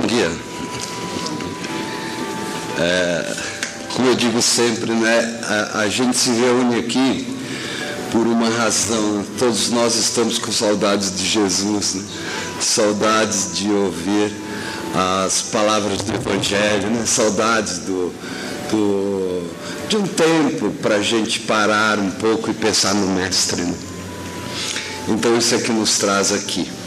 Bom dia. É, como eu digo sempre, né, a, a, gente se reúne aqui por uma razão. Todos nós estamos com saudades de Jesus, né? saudades de ouvir as palavras do Evangelho, né? saudades do, do, de um tempo para a gente parar um pouco e pensar no Mestre. Né? Então isso é que nos traz aqui.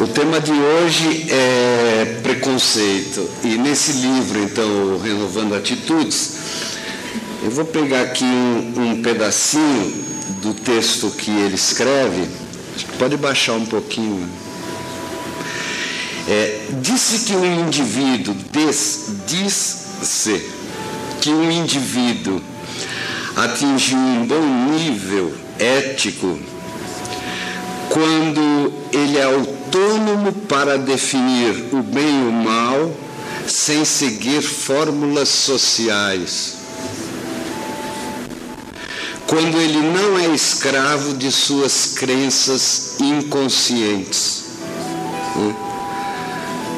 O tema de hoje é preconceito. E nesse livro, então, Renovando Atitudes, eu vou pegar aqui um, um pedacinho do texto que ele escreve. Pode baixar um pouquinho. É, disse que um indivíduo, diz-se que um indivíduo atingiu um bom nível ético quando ele é autônomo para definir o bem e o mal sem seguir fórmulas sociais. Quando ele não é escravo de suas crenças inconscientes. Né?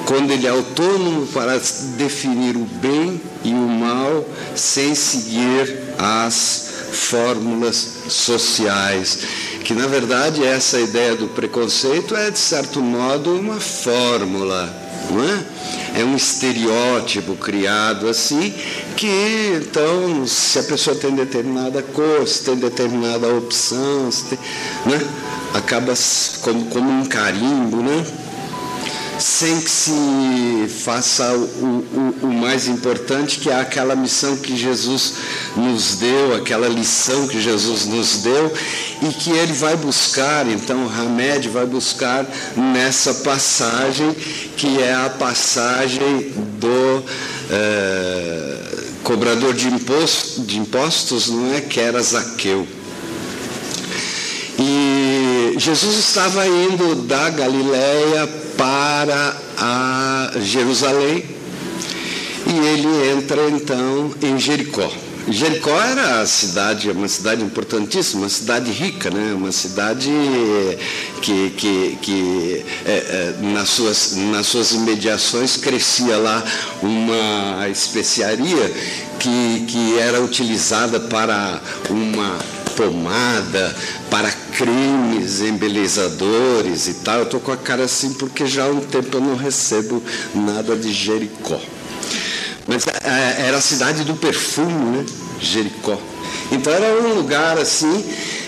Quando ele é autônomo para definir o bem e o mal sem seguir as fórmulas sociais que na verdade essa ideia do preconceito é de certo modo uma fórmula, não é? É um estereótipo criado assim que então se a pessoa tem determinada cor, se tem determinada opção, tem, né? acaba como, como um carimbo, né? Sem que se faça o, o, o, mais importante, que é aquela missão que Jesus nos deu, aquela lição que Jesus nos deu, e que ele vai buscar, então Hamed vai buscar nessa passagem, que é a passagem do é, cobrador de, imposto, de impostos, não é? Que era Zaqueu. E Jesus estava indo da Galileia para a Jerusalém e ele entra então em Jericó. Jericó era a cidade, uma cidade importantíssima, uma cidade rica, né? uma cidade que, que, que é, é, nas, suas, nas suas imediações crescia lá uma especiaria que, que era utilizada para uma pomada, para crimes embelezadores e tal. Eu estou com a cara assim porque já há um tempo eu não recebo nada de Jericó. Mas é, é, era a cidade do perfume, né? Jericó. Então era um lugar assim.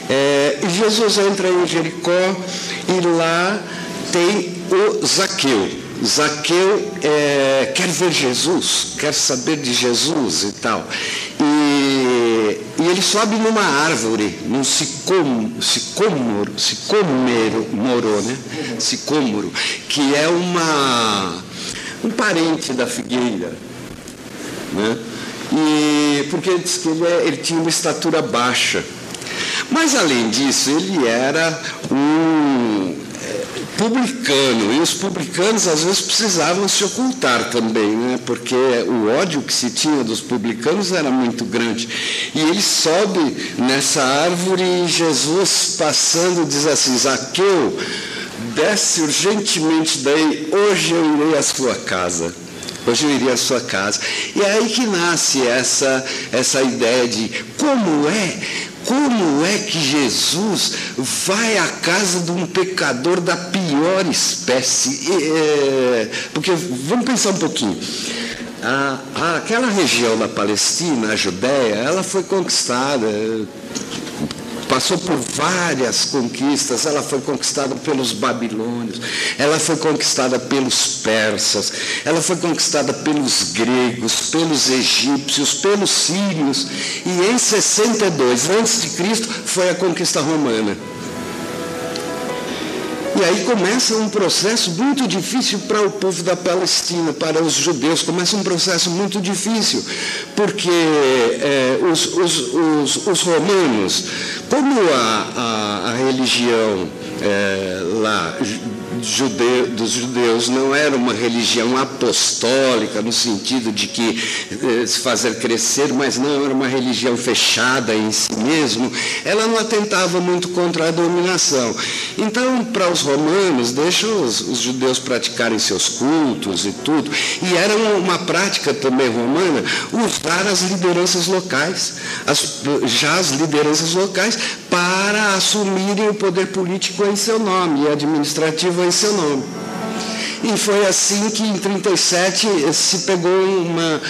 É, e Jesus entra em Jericó e lá tem o Zaqueu. Zaqueu é, quer ver Jesus, quer saber de Jesus e tal. E, e ele sobe numa árvore, num sicômoro, sicômoro, sicômero, moro, né? Sicômoro, que é uma, um parente da figueira. Né? E, porque ele disse que ele, é, ele tinha uma estatura baixa. Mas além disso, ele era um publicano, e os publicanos às vezes precisavam se ocultar também, né? porque o ódio que se tinha dos publicanos era muito grande. E ele sobe nessa árvore e Jesus passando diz assim, Zaqueu, desce urgentemente daí, hoje eu irei à sua casa. Hoje eu iria à sua casa. E é aí que nasce essa, essa ideia de como é como é que Jesus vai à casa de um pecador da pior espécie? É, porque vamos pensar um pouquinho. A, aquela região da Palestina, a Judéia, ela foi conquistada passou por várias conquistas. Ela foi conquistada pelos babilônios, ela foi conquistada pelos persas, ela foi conquistada pelos gregos, pelos egípcios, pelos sírios. E em 62 a.C. foi a conquista romana. E aí começa um processo muito difícil para o povo da Palestina, para os judeus, começa um processo muito difícil, porque é, os, os, os, os, romanos, como a, a, a religião é, lá jude, dos judeus não era uma religião apostólica, no sentido de que eh, fazer crescer, mas não era uma religião fechada em si mesmo, ela não atentava muito contra a dominação. Então, para os romanos, deixa os, os judeus praticarem seus cultos e tudo, e era uma, uma prática também romana usar as lideranças locais, as, já as lideranças locais, para assumirem o poder político em seu nome e administrativo em seu nome. E foi assim que em 37 se pegou uma,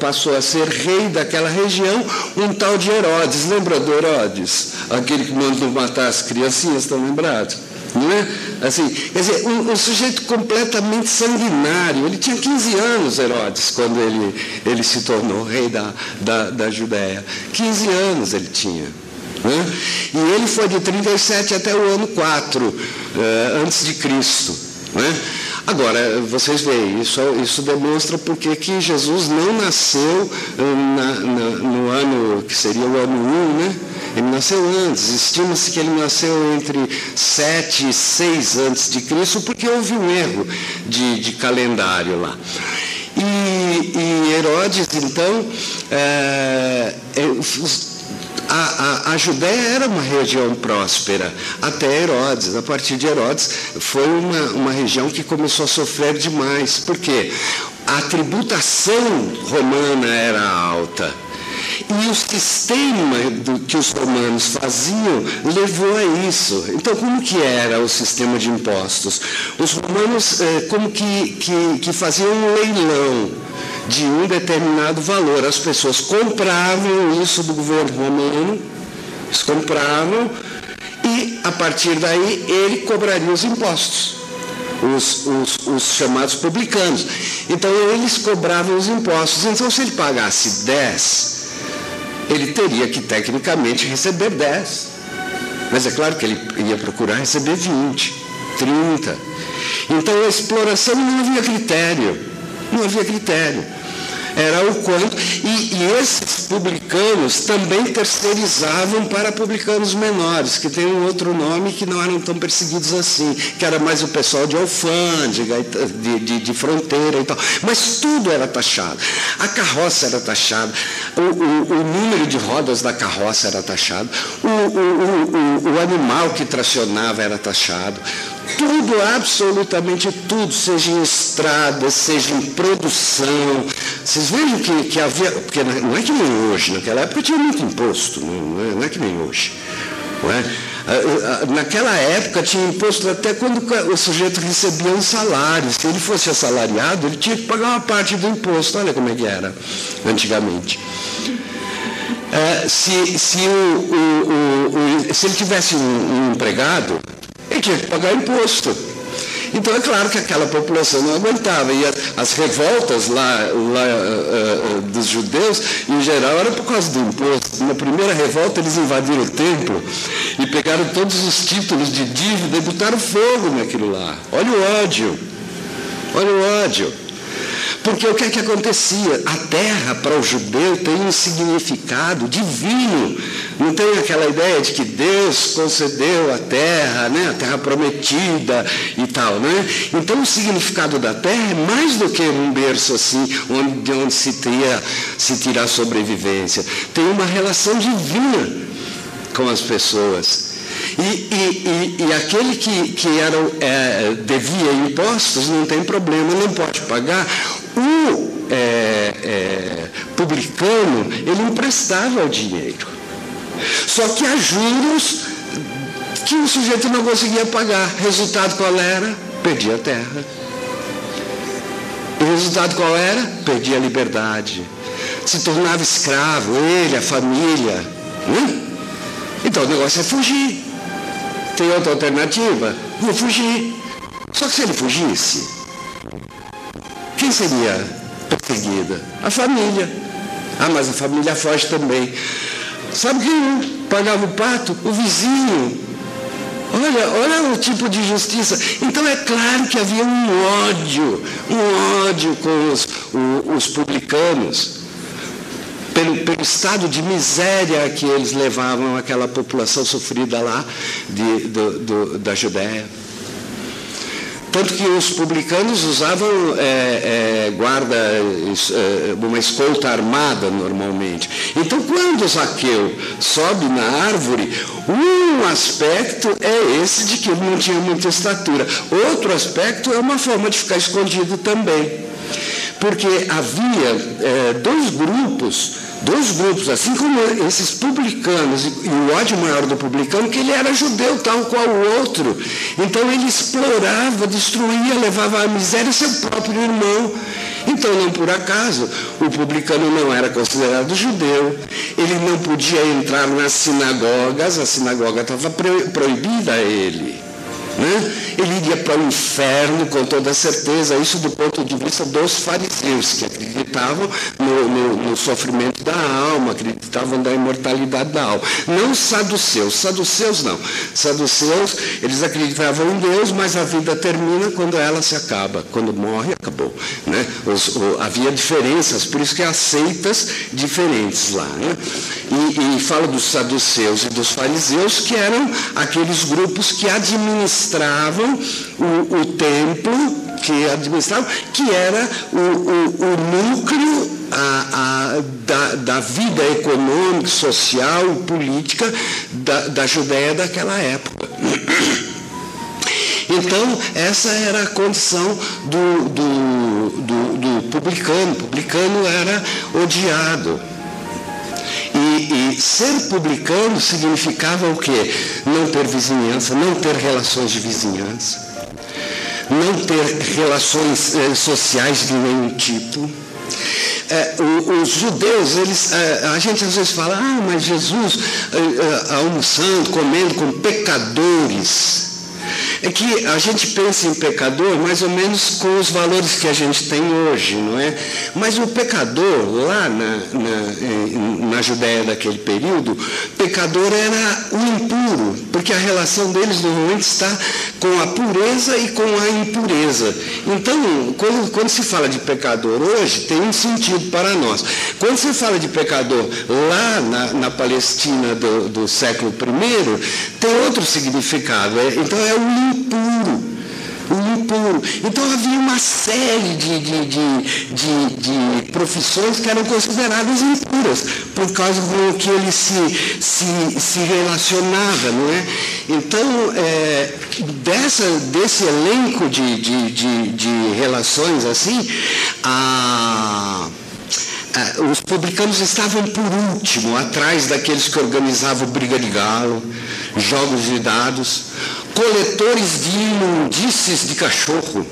passou a ser rei daquela região, um tal de Herodes. Lembra do Herodes? Aquele que mandou matar as criancinhas, estão lembrados? Não é? Assim, quer dizer, um, um, sujeito completamente sanguinário. Ele tinha 15 anos, Herodes, quando ele, ele se tornou rei da, da, da Judéia. 15 anos ele tinha. Né? E ele foi de 37 até o ano 4, eh, antes de Cristo. Né? Agora, vocês veem, isso, isso demonstra porque que Jesus não nasceu eh, na, na, no ano, que seria o ano 1, né? Ele nasceu antes, estima-se que ele nasceu entre 7 e 6 antes de Cristo, porque houve um erro de, de calendário lá. E, e Herodes, então, é, a, a, a Judéia era uma região próspera, até Herodes. A partir de Herodes, foi uma, uma região que começou a sofrer demais. Por quê? A tributação romana era alta. E o sistema do, que os romanos faziam levou a isso. Então, como que era o sistema de impostos? Os romanos, eh, como que, que, que faziam um leilão de um determinado valor. As pessoas compravam isso do governo romano, eles compravam, e a partir daí ele cobraria os impostos. Os, os, os, chamados publicanos. Então eles cobravam os impostos. Então, se ele pagasse 10, ele teria que tecnicamente receber 10. Mas é claro que ele ia procurar receber 20, 30. Então a exploração não havia critério. Não havia critério era o quanto. E, e, esses publicanos também terceirizavam para publicanos menores, que tem um outro nome que não eram tão perseguidos assim, que era mais o pessoal de alfândega, de, de, de fronteira e tal. Mas tudo era taxado. A carroça era taxada, o, o, o número de rodas da carroça era taxado, o, o, o animal que tracionava era taxado, tudo, absolutamente tudo, seja em estrada, seja em produção. Vocês vejam que, que havia. Porque não é que nem hoje, naquela época tinha muito imposto, não é, não é que nem hoje. Não é? Ah, ah, naquela época tinha imposto até quando o sujeito recebia um salário. Se ele fosse assalariado, ele tinha que pagar uma parte do imposto. Olha como é que era antigamente. É, se, se, o, o, o, se ele tivesse um, um empregado, ele tinha que pagar imposto. Então é claro que aquela população não aguentava. E as, as revoltas lá, lá uh, uh, dos judeus, em geral, eram por causa do imposto. Na primeira revolta, eles invadiram o templo e pegaram todos os títulos de dívida e botaram fogo naquilo lá. Olha o ódio. Olha o ódio. Porque o que é que acontecia? A terra para o judeu tem um significado divino. Não tem aquela ideia de que Deus concedeu a terra, né? a terra prometida e tal. Né? Então o significado da terra é mais do que um berço assim, onde, de onde se tira, se tira a sobrevivência. Tem uma relação divina com as pessoas. E, e, e, e aquele que, que era, é, devia impostos não tem problema, não pode pagar. O é, é, publicano, ele emprestava o dinheiro. Só que há juros que o sujeito não conseguia pagar. Resultado qual era? Perdia a terra. O resultado qual era? Perdia a liberdade. Se tornava escravo, ele, a família. Né? Então o negócio é fugir. Tem outra alternativa? Vou fugir. Só que se ele fugisse, quem seria perseguida? A família. Ah, mas a família foge também. Sabe quem pagava o pato? O vizinho. Olha, olha o tipo de justiça. Então é claro que havia um ódio, um ódio com os, os publicanos, pelo, pelo estado de miséria que eles levavam aquela população sofrida lá de, do, do, da Judéia. Tanto que os publicanos usavam é, é, guarda, é, uma escolta armada normalmente. Então, quando Zaqueu sobe na árvore, um aspecto é esse de que ele não tinha muita estatura. Outro aspecto é uma forma de ficar escondido também. Porque havia é, dois grupos dois grupos, assim como esses publicanos, e o ódio maior do publicano, que ele era judeu tal qual o outro. Então ele explorava, destruía, levava à miséria seu próprio irmão. Então, não por acaso, o publicano não era considerado judeu, ele não podia entrar nas sinagogas, a sinagoga estava proibida a ele. Né? Ele iria para o inferno com toda certeza, isso do ponto de vista dos fariseus, que acreditavam no, no, no sofrimento da alma, acreditavam na imortalidade da alma. Não saduceus, saduceus não. Saduceus, eles acreditavam em Deus, mas a vida termina quando ela se acaba. Quando morre, acabou. Né? Os, o, havia diferenças, por isso que há seitas diferentes lá. Né? E, e fala dos saduceus e dos fariseus, que eram aqueles grupos que administravam administravam o, o templo, que administravam, que era o, o, o núcleo a, a, da, da, vida econômica, social, política da, da Judéia daquela época. Então, essa era a condição do, do, do, do publicano. O publicano era odiado. E, e, ser publicano significava o quê? Não ter vizinhança, não ter relações de vizinhança, não ter relações eh, sociais de nenhum tipo. É, os judeus, eles, é, a gente às vezes fala, ah, mas Jesus é, almoçando, comendo com pecadores. É que a gente pensa em pecador mais ou menos com os valores que a gente tem hoje, não é? Mas o pecador, lá na, na, na Judéia daquele período, pecador era o impuro, porque a relação deles normalmente está com a pureza e com a impureza. Então, quando, quando se fala de pecador hoje, tem um sentido para nós. Quando se fala de pecador lá na, na Palestina do, do século I, tem outro significado. É, então, é o impuro. Impuro. Então havia uma série de, de, de, de, de profissões que eram consideradas impuras, por causa com que ele se, se, se relacionava, não é? Então, é, dessa, desse elenco de, de, de, de relações assim, a os publicanos estavam por último, atrás daqueles que organizavam briga de galo, jogos de dados, coletores de imundícies de cachorro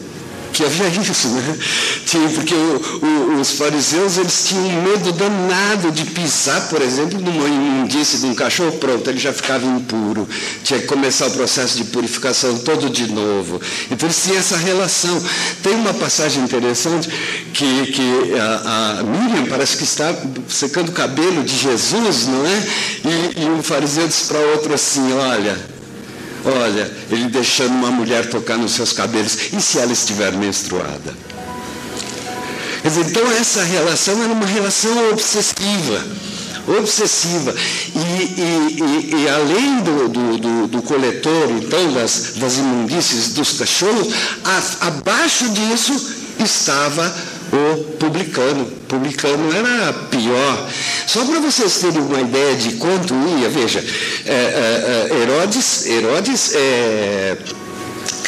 que havia isso, né? Tinha, porque o, o, os fariseus eles tinham medo danado de pisar, por exemplo, numa imundície de um cachorro, pronto, ele já ficava impuro. Tinha que começar o processo de purificação todo de novo. Então eles tinham essa relação. Tem uma passagem interessante que, que a, a Miriam parece que está secando o cabelo de Jesus, não é? E, e um fariseu disse para outro assim, olha, Olha, ele deixando uma mulher tocar nos seus cabelos. E se ela estiver menstruada? Então essa relação era uma relação obsessiva. Obsessiva. E, e, e, e além do, do, do, do, coletor, então, das, das imundícies dos cachorros, a, abaixo disso estava o publicano. Publicano era pior. Só para vocês terem uma ideia de quanto ia, veja, é, é, é Herodes, Herodes é,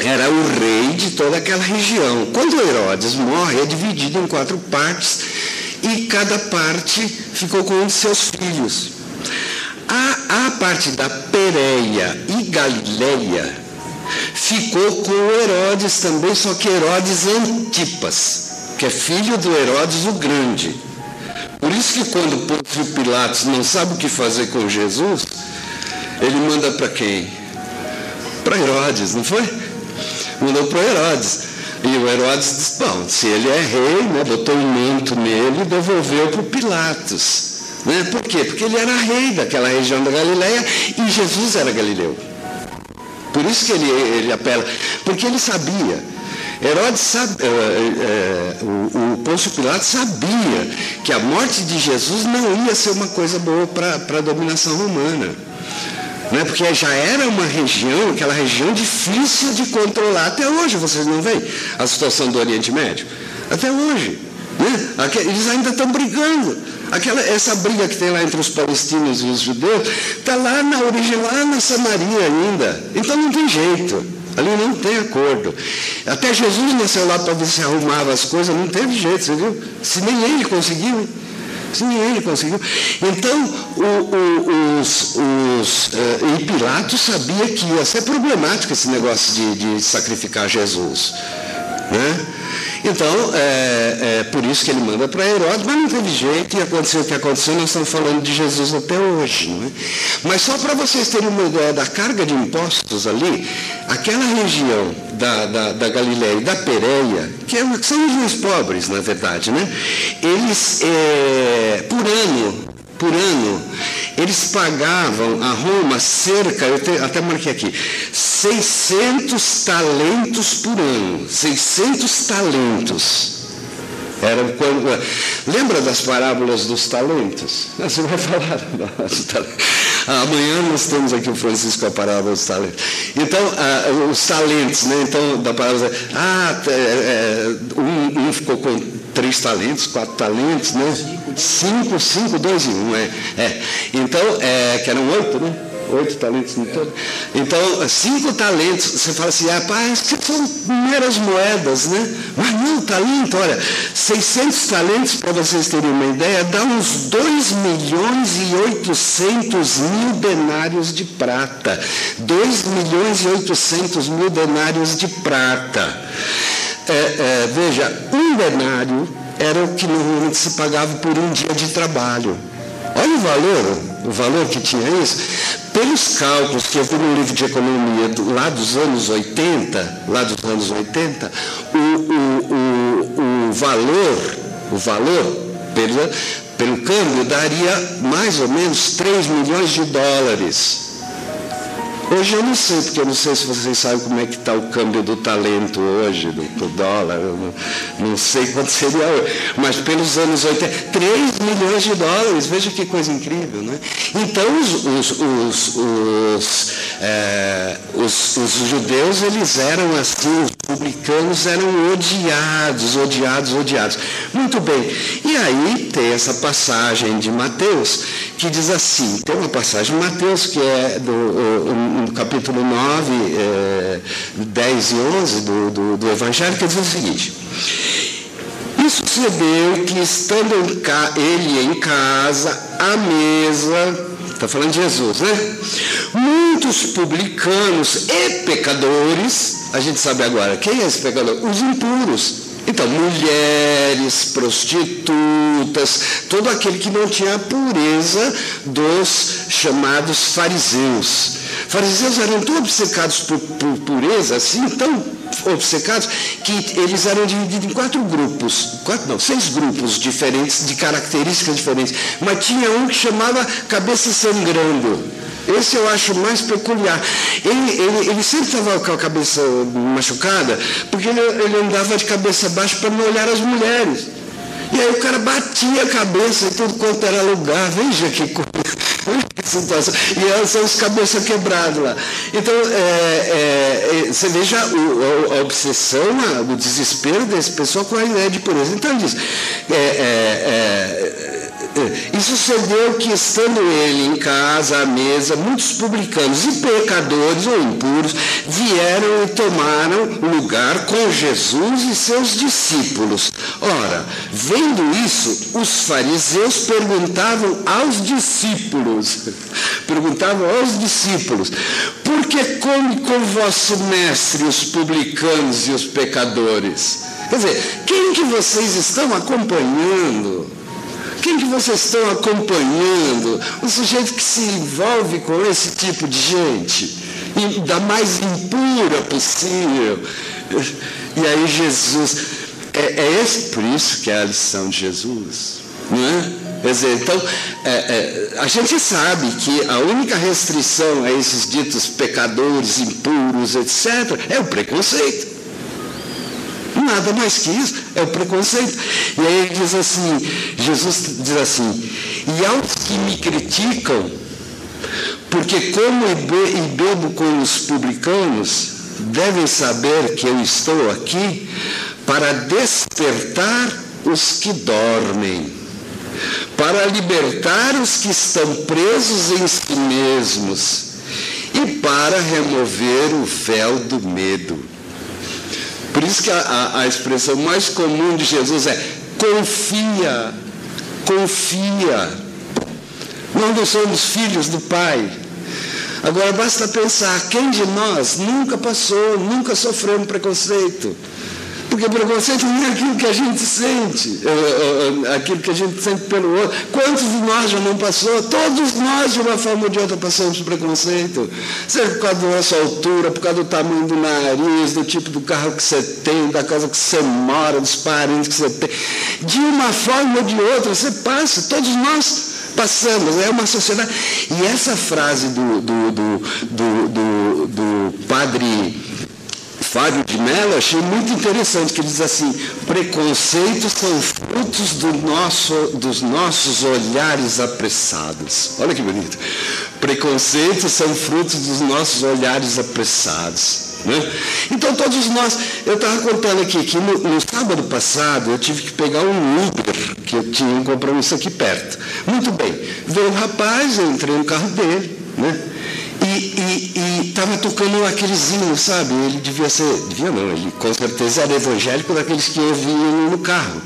era o rei de toda aquela região. Quando Herodes morre, é dividido em quatro partes e cada parte ficou com um de seus filhos. A, a parte da Pérea e Galileia ficou com Herodes também, só que Herodes Antipas que é filho do Herodes o Grande. Por isso que quando Pôncio Pilatos não sabe o que fazer com Jesus, ele manda para quem? Para Herodes, não foi? Mandou para Herodes. E o Herodes disse, bom, se ele é rei, né, botou um manto nele e devolveu para Pilatos. Né? Por quê? Porque ele era rei daquela região da Galileia e Jesus era galileu. Por isso que ele, ele apela. Porque ele sabia Herodes sabe, é, é, o, o Pôncio Pilatos sabia que a morte de Jesus não ia ser uma coisa boa para a dominação romana. Né? Porque já era uma região, aquela região difícil de controlar até hoje, vocês não veem a situação do Oriente Médio? Até hoje. Né? Eles ainda estão brigando. Aquela, essa briga que tem lá entre os palestinos e os judeus está lá na origem, lá na Samaria ainda. Então não tem jeito. Ali não tem acordo. Até Jesus nasceu lá para ver se arrumava as coisas, não teve jeito, você viu? Se nem ele conseguiu. Se nem ele conseguiu. Então, o, o, os, os, uh, e Pilatos sabia que ia ser problemático esse negócio de, de sacrificar Jesus. Né? Então, é, é, por isso que ele manda para Herodes, mas não teve jeito, e aconteceu o que aconteceu, nós estamos falando de Jesus até hoje. Não é? Mas só para vocês terem uma ideia da carga de impostos ali, aquela região da, da, da Galileia e da Pereia, que, é, que são regiões pobres, na verdade, né? eles, é, por ano, por ano, eles pagavam a Roma cerca, eu até marquei aqui, 600 talentos por ano. 600 talentos. Era quando, lembra das parábolas dos talentos? Você vai falar dos talentos. Amanhã nós temos aqui o Francisco a parábola dos talentos. Então, ah, os talentos, né? Então, da parábola, ah, é, é, um, um ficou com três talentos, quatro talentos, né? Cinco, cinco, dois e um, é. é. Então, é, que eram oito, né? Oito talentos no todo. Então, cinco talentos, você fala assim, rapaz, que são meras moedas, né? Mas não, talento, olha, 600 talentos, para vocês terem uma ideia, dá uns 2 milhões e 800 mil denários de prata. 2 milhões e 800 mil denários de prata. É, é, veja, um denário era o que normalmente se pagava por um dia de trabalho. Olha o valor, o valor que tinha isso. Pelos cálculos que eu vi no livro de economia do, lá dos anos 80, lá dos anos 80, o, o, o, o valor, o valor pelo, pelo câmbio daria mais ou menos 3 milhões de dólares. Hoje eu não sei, porque eu não sei se vocês sabem como é que está o câmbio do talento hoje, do, do dólar, não, não, sei quanto seria hoje, mas pelos anos 80, 3 milhões de dólares, veja que coisa incrível, né? Então os, os, os, os, é, os, judeus, eles eram assim, os publicanos eram odiados, odiados, odiados. Muito bem, e aí tem essa passagem de Mateus, que diz assim, tem uma passagem de Mateus que é do no capítulo 9, é, 10 e 11 do, do, do Evangelho, que diz o seguinte. E sucedeu que, estando ele em casa, à mesa, está falando de Jesus, né? Muitos publicanos e pecadores, a gente sabe agora, quem é esse pecador? Os impuros. Então, mulheres, prostitutas, todo aquele que não tinha a pureza dos chamados fariseus. Fariseus eram tão obcecados por, por pureza, assim, tão obcecados, que eles eram divididos em quatro grupos, quatro não, seis grupos diferentes, de características diferentes. Mas tinha um que chamava cabeça sangrando. Esse eu acho mais peculiar. Ele, ele, ele sempre estava com a cabeça machucada, porque ele, ele andava de cabeça baixa para não olhar as mulheres. E aí o cara batia a cabeça em tudo quanto era lugar. Veja que coisa situação. E elas são os cabeça quebrados lá. Então, é, é, é, você veja a, a, obsessão, o desespero desse pessoal com a ideia de pureza. Então, ele diz, é, é, é e sucedeu que, estando ele em casa, à mesa, muitos publicanos e pecadores ou impuros vieram e tomaram lugar com Jesus e seus discípulos. Ora, vendo isso, os fariseus perguntavam aos discípulos, perguntavam aos discípulos, por que come com vosso mestre os publicanos e os pecadores? Quer dizer, quem que vocês estão acompanhando? Quem que vocês estão acompanhando? Um sujeito que se envolve com esse tipo de gente, da mais impura possível. E aí Jesus, é, é esse por isso que é a lição de Jesus, não é? Quer dizer, então, é, é, a gente sabe que a única restrição a esses ditos pecadores, impuros, etc., é o preconceito. Nada mais que isso, é o preconceito. E aí ele diz assim, Jesus diz assim, e aos que me criticam, Porque como e bebo com os publicanos, devem saber que eu estou aqui para despertar os que dormem, para libertar os que estão presos em si mesmos e para remover o véu do medo. Por isso que a, a, expressão mais comum de Jesus é confia, confia. Nós não somos filhos do Pai. Agora basta pensar, quem de nós nunca passou, nunca sofreu um preconceito? Porque preconceito é aquilo que a gente sente, é, é, aquilo que a gente sente pelo outro. Quantos de nós já não passou? Todos nós, de uma forma ou de outra, passamos preconceito. Seja por causa da nossa altura, por causa do tamanho do nariz, do tipo do carro que você tem, da casa que você mora, dos parentes que você tem. De uma forma ou de outra, você passa, todos nós passamos, é uma sociedade. E essa frase do, do, do, do, do padre Fábio de Mello, achei muito interessante, que ele diz assim, preconceitos são frutos do nosso, dos nossos olhares apressados. Olha que bonito. Preconceitos são frutos dos nossos olhares apressados. Né? Então todos nós, eu estava contando aqui que no, no, sábado passado eu tive que pegar um Uber, que eu tinha um compromisso aqui perto. Muito bem, veio um rapaz, eu entrei no carro dele, né? E estava tocando aqueles hinos, sabe? Ele devia ser, devia não, ele com certeza era evangélico daqueles que ouviam no carro.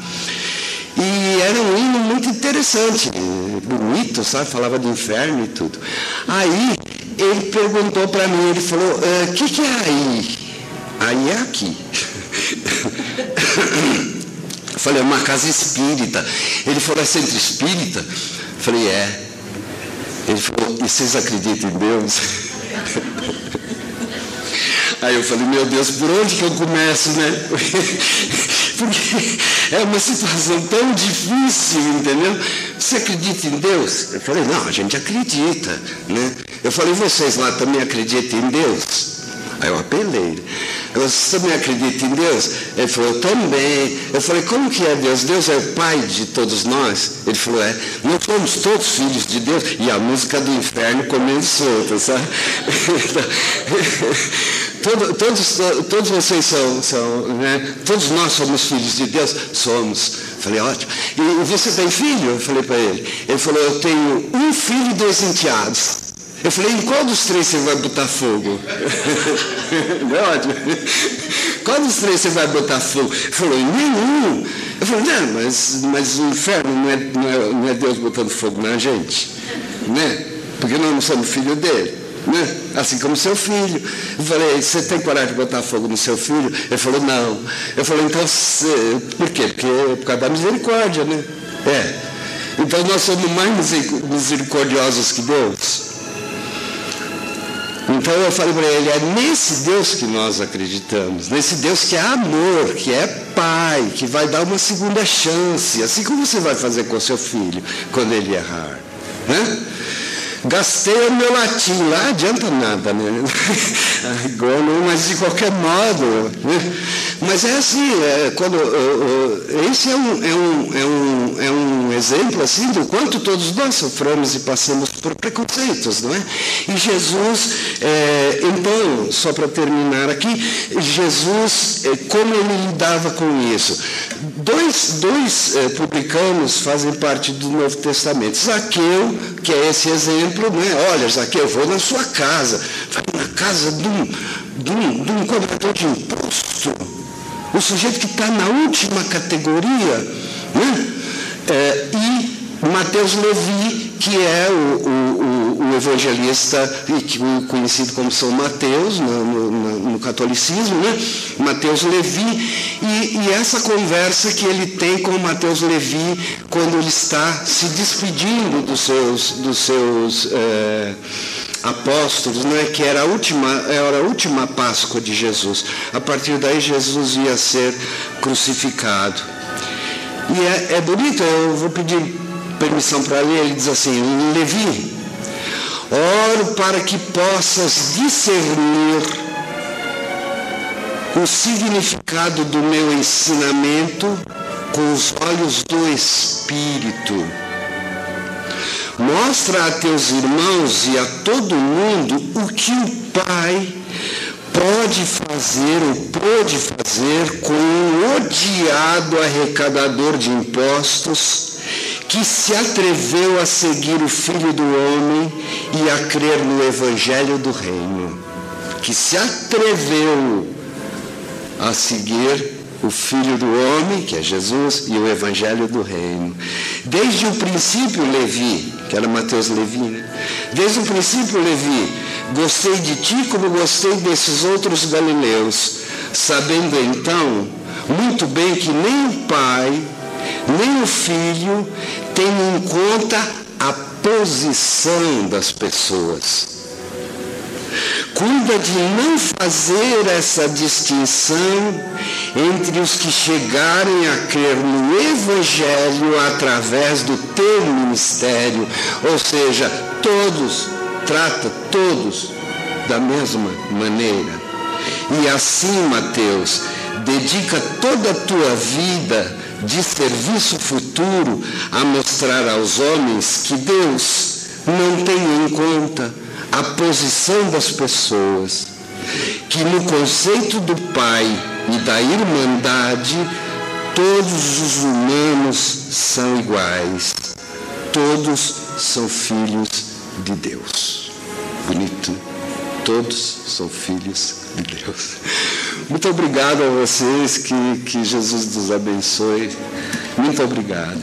E era um hino muito interessante, bonito, sabe? Falava de inferno e tudo. Aí ele perguntou para mim, ele falou, o é, que, que é aí? Aí é aqui. Eu falei, é uma casa espírita. Ele falou, é centro espírita? Eu falei, é. Ele falou, e vocês acreditam em Deus? Aí eu falei, meu Deus, por onde que eu começo, né? Porque é uma situação tão difícil, entendeu? Você acredita em Deus? Eu falei, não, a gente acredita, né? Eu falei, vocês lá também acreditam em Deus? Aí eu apelei. Você também acredita em Deus? Ele falou, eu também. Eu falei, como que é Deus? Deus é o Pai de todos nós? Ele falou, é. Nós somos todos filhos de Deus. E a música do inferno comendo solta, sabe? Todo, todos, todos vocês são, são né? todos nós somos filhos de Deus? Somos. Falei, ótimo. E você tem filho? Eu falei para ele. Ele falou, eu tenho um filho e dois enteados. Eu falei, em qual dos três você vai botar fogo? Não é ótimo. Qual dos três você vai botar fogo? Ele falou, em nenhum. Eu falei, não, mas, mas o inferno não é, não, é, não é Deus botando fogo na gente. Né? Porque nós não somos filho dele. Né? Assim como seu filho. Eu falei, você tem coragem de botar fogo no seu filho? Ele falou, não. Eu falei, então, por quê? Porque é por causa da misericórdia, né? É. Então nós somos mais misericordiosos que Deus. Então eu falei para ele, é nesse Deus que nós acreditamos, nesse Deus que é amor, que é pai, que vai dar uma segunda chance, assim como você vai fazer com seu filho quando ele errar. Né? Gastei o meu latim lá, adianta nada, né? Mas de qualquer modo. Né? Mas é assim, é, quando, esse é um, é, um, é, um, é um exemplo assim do quanto todos nós sofremos e passamos por preconceitos, não é? E Jesus, é, então, só para terminar aqui, Jesus, é, como ele lidava com isso? Dois, dois é, publicanos fazem parte do Novo Testamento. Zaqueu, que é esse exemplo, né? olha, Zaqueu, vou na sua casa, vai na casa de um, de um, de um cobrador de imposto, o sujeito que está na última categoria, né? É, e Mateus Levi, que é o, o, o, evangelista conhecido como São Mateus no, no, no catolicismo, né? Mateus Levi, e, e, essa conversa que ele tem com Mateus Levi quando ele está se despedindo dos seus, dos seus é, apóstolos, né? que era a, última, era a última Páscoa de Jesus. A partir daí Jesus ia ser crucificado. E é, é bonito, eu vou pedir permissão para ler, ele diz assim, Levi, oro para que possas discernir o significado do meu ensinamento com os olhos do Espírito. Mostra a teus irmãos e a todo mundo o que o Pai pode fazer ou pôde fazer com um odiado arrecadador de impostos que se atreveu a seguir o Filho do Homem e a crer no Evangelho do Reino. Que se atreveu a seguir o Filho do Homem, que é Jesus, e o Evangelho do Reino. Desde o princípio, Levi, que era Mateus Levi, né? desde o princípio, Levi, gostei de ti como gostei desses outros galileus, sabendo então muito bem que nem o Pai, nem o Filho têm em conta a posição das pessoas Cuida de não fazer essa distinção entre os que chegarem a crer no Evangelho através do teu ministério, ou seja, todos, trata todos da mesma maneira. E assim, Mateus, dedica toda a tua vida de serviço futuro a mostrar aos homens que Deus não tem em conta a posição das pessoas, que no conceito do Pai e da Irmandade, todos os humanos são iguais, todos são filhos de Deus. Bonito. Todos são filhos de Deus. Muito obrigado a vocês, que, que Jesus nos abençoe. Muito obrigado.